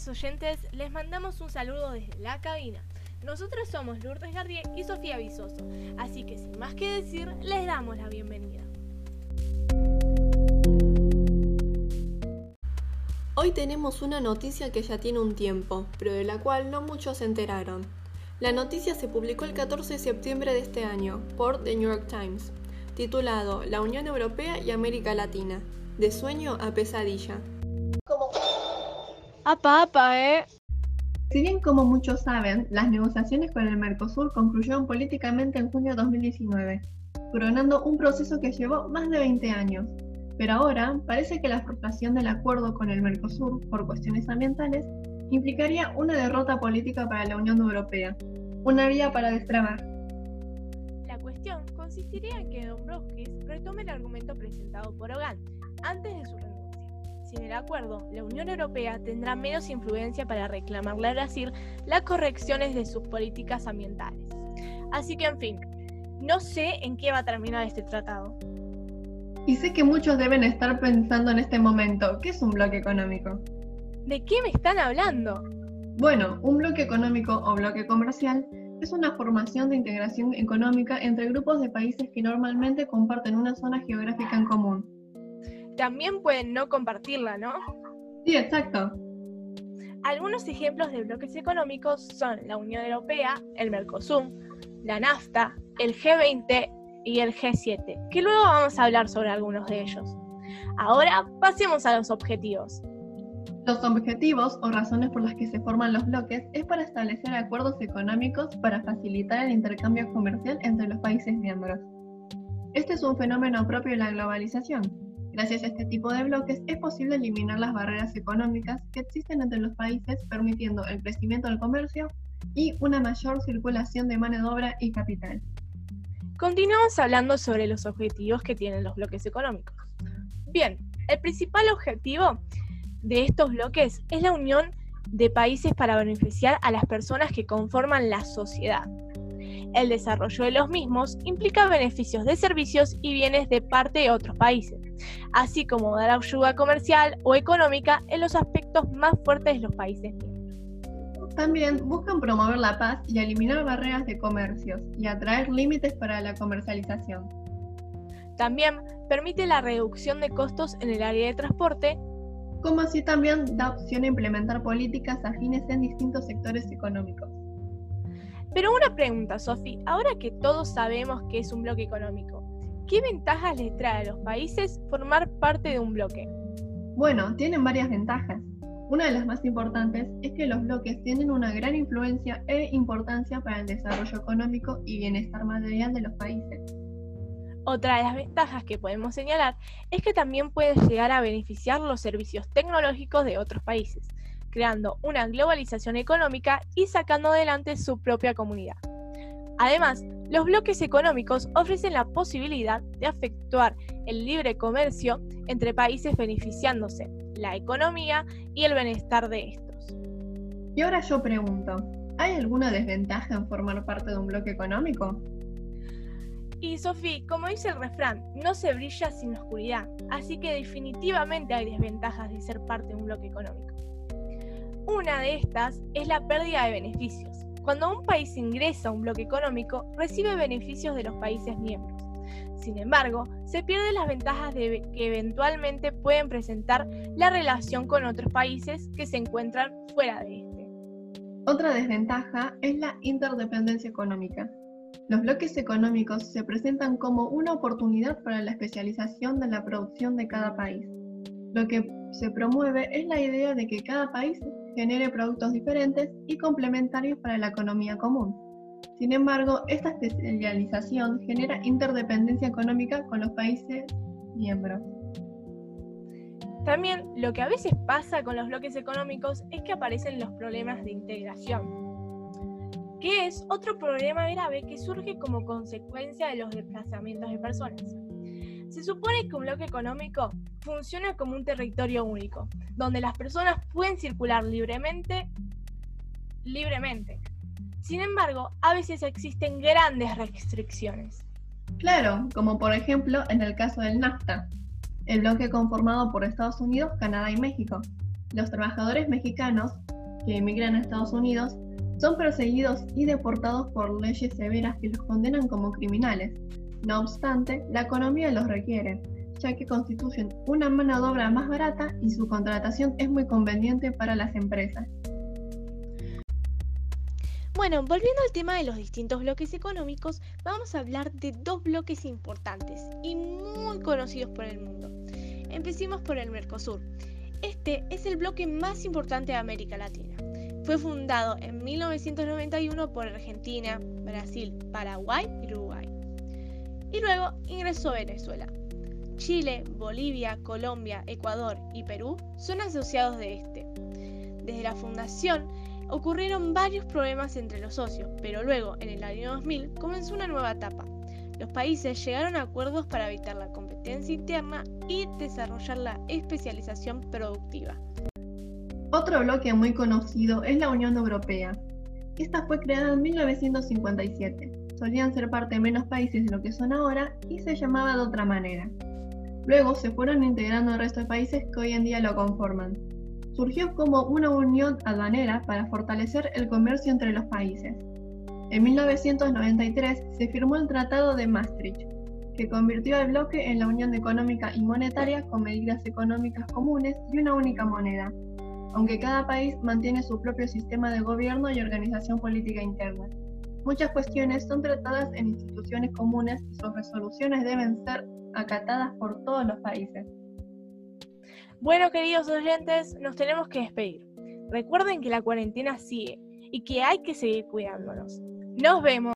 queridos oyentes, les mandamos un saludo desde la cabina. Nosotros somos Lourdes Gardier y Sofía Visoso, así que sin más que decir, les damos la bienvenida. Hoy tenemos una noticia que ya tiene un tiempo, pero de la cual no muchos se enteraron. La noticia se publicó el 14 de septiembre de este año por The New York Times, titulado La Unión Europea y América Latina, de sueño a pesadilla. Apa, apa, eh. Si bien como muchos saben, las negociaciones con el Mercosur concluyeron políticamente en junio de 2019, coronando un proceso que llevó más de 20 años. Pero ahora parece que la frustración del acuerdo con el Mercosur por cuestiones ambientales implicaría una derrota política para la Unión Europea, una vía para destrabar. La cuestión consistiría en que Dombrovskis retome el argumento presentado por Hogan antes de su renuncia. Sin el acuerdo, la Unión Europea tendrá menos influencia para reclamarle a Brasil las correcciones de sus políticas ambientales. Así que, en fin, no sé en qué va a terminar este tratado. Y sé que muchos deben estar pensando en este momento, ¿qué es un bloque económico? ¿De qué me están hablando? Bueno, un bloque económico o bloque comercial es una formación de integración económica entre grupos de países que normalmente comparten una zona geográfica en común. También pueden no compartirla, ¿no? Sí, exacto. Algunos ejemplos de bloques económicos son la Unión Europea, el Mercosur, la NAFTA, el G20 y el G7, que luego vamos a hablar sobre algunos de ellos. Ahora pasemos a los objetivos. Los objetivos o razones por las que se forman los bloques es para establecer acuerdos económicos para facilitar el intercambio comercial entre los países miembros. Este es un fenómeno propio de la globalización. Gracias a este tipo de bloques es posible eliminar las barreras económicas que existen entre los países, permitiendo el crecimiento del comercio y una mayor circulación de mano de obra y capital. Continuamos hablando sobre los objetivos que tienen los bloques económicos. Bien, el principal objetivo de estos bloques es la unión de países para beneficiar a las personas que conforman la sociedad. El desarrollo de los mismos implica beneficios de servicios y bienes de parte de otros países, así como dar ayuda comercial o económica en los aspectos más fuertes de los países también buscan promover la paz y eliminar barreras de comercios y atraer límites para la comercialización. También permite la reducción de costos en el área de transporte, como así también da opción a implementar políticas afines en distintos sectores económicos. Pero una pregunta, Sofi, ahora que todos sabemos que es un bloque económico, ¿qué ventajas les trae a los países formar parte de un bloque? Bueno, tienen varias ventajas. Una de las más importantes es que los bloques tienen una gran influencia e importancia para el desarrollo económico y bienestar material de los países. Otra de las ventajas que podemos señalar es que también puede llegar a beneficiar los servicios tecnológicos de otros países, creando una globalización económica y sacando adelante su propia comunidad. Además, los bloques económicos ofrecen la posibilidad de efectuar el libre comercio entre países beneficiándose la economía y el bienestar de estos. Y ahora yo pregunto, ¿hay alguna desventaja en formar parte de un bloque económico? Y Sofía, como dice el refrán, no se brilla sin oscuridad, así que definitivamente hay desventajas de ser parte de un bloque económico. Una de estas es la pérdida de beneficios. Cuando un país ingresa a un bloque económico, recibe beneficios de los países miembros. Sin embargo, se pierden las ventajas de que eventualmente pueden presentar la relación con otros países que se encuentran fuera de este. Otra desventaja es la interdependencia económica. Los bloques económicos se presentan como una oportunidad para la especialización de la producción de cada país. Lo que se promueve es la idea de que cada país genere productos diferentes y complementarios para la economía común. Sin embargo, esta especialización genera interdependencia económica con los países miembros. También lo que a veces pasa con los bloques económicos es que aparecen los problemas de integración, que es otro problema grave que surge como consecuencia de los desplazamientos de personas. Se supone que un bloque económico funciona como un territorio único, donde las personas pueden circular libremente, libremente. Sin embargo, a veces existen grandes restricciones. Claro, como por ejemplo en el caso del NAFTA, el bloque conformado por Estados Unidos, Canadá y México. Los trabajadores mexicanos que emigran a Estados Unidos son perseguidos y deportados por leyes severas que los condenan como criminales. No obstante, la economía los requiere, ya que constituyen una mano de obra más barata y su contratación es muy conveniente para las empresas. Bueno, volviendo al tema de los distintos bloques económicos, vamos a hablar de dos bloques importantes y muy conocidos por el mundo. Empecemos por el Mercosur. Este es el bloque más importante de América Latina. Fue fundado en 1991 por Argentina, Brasil, Paraguay y Uruguay. Y luego ingresó Venezuela. Chile, Bolivia, Colombia, Ecuador y Perú son asociados de este. Desde la fundación ocurrieron varios problemas entre los socios, pero luego, en el año 2000, comenzó una nueva etapa. Los países llegaron a acuerdos para evitar la competencia interna y desarrollar la especialización productiva. Otro bloque muy conocido es la Unión Europea. Esta fue creada en 1957. Solían ser parte menos países de lo que son ahora y se llamaba de otra manera. Luego se fueron integrando el resto de países que hoy en día lo conforman. Surgió como una unión aduanera para fortalecer el comercio entre los países. En 1993 se firmó el Tratado de Maastricht, que convirtió al bloque en la Unión Económica y Monetaria con medidas económicas comunes y una única moneda, aunque cada país mantiene su propio sistema de gobierno y organización política interna. Muchas cuestiones son tratadas en instituciones comunes y sus resoluciones deben ser acatadas por todos los países. Bueno, queridos oyentes, nos tenemos que despedir. Recuerden que la cuarentena sigue y que hay que seguir cuidándonos. Nos vemos.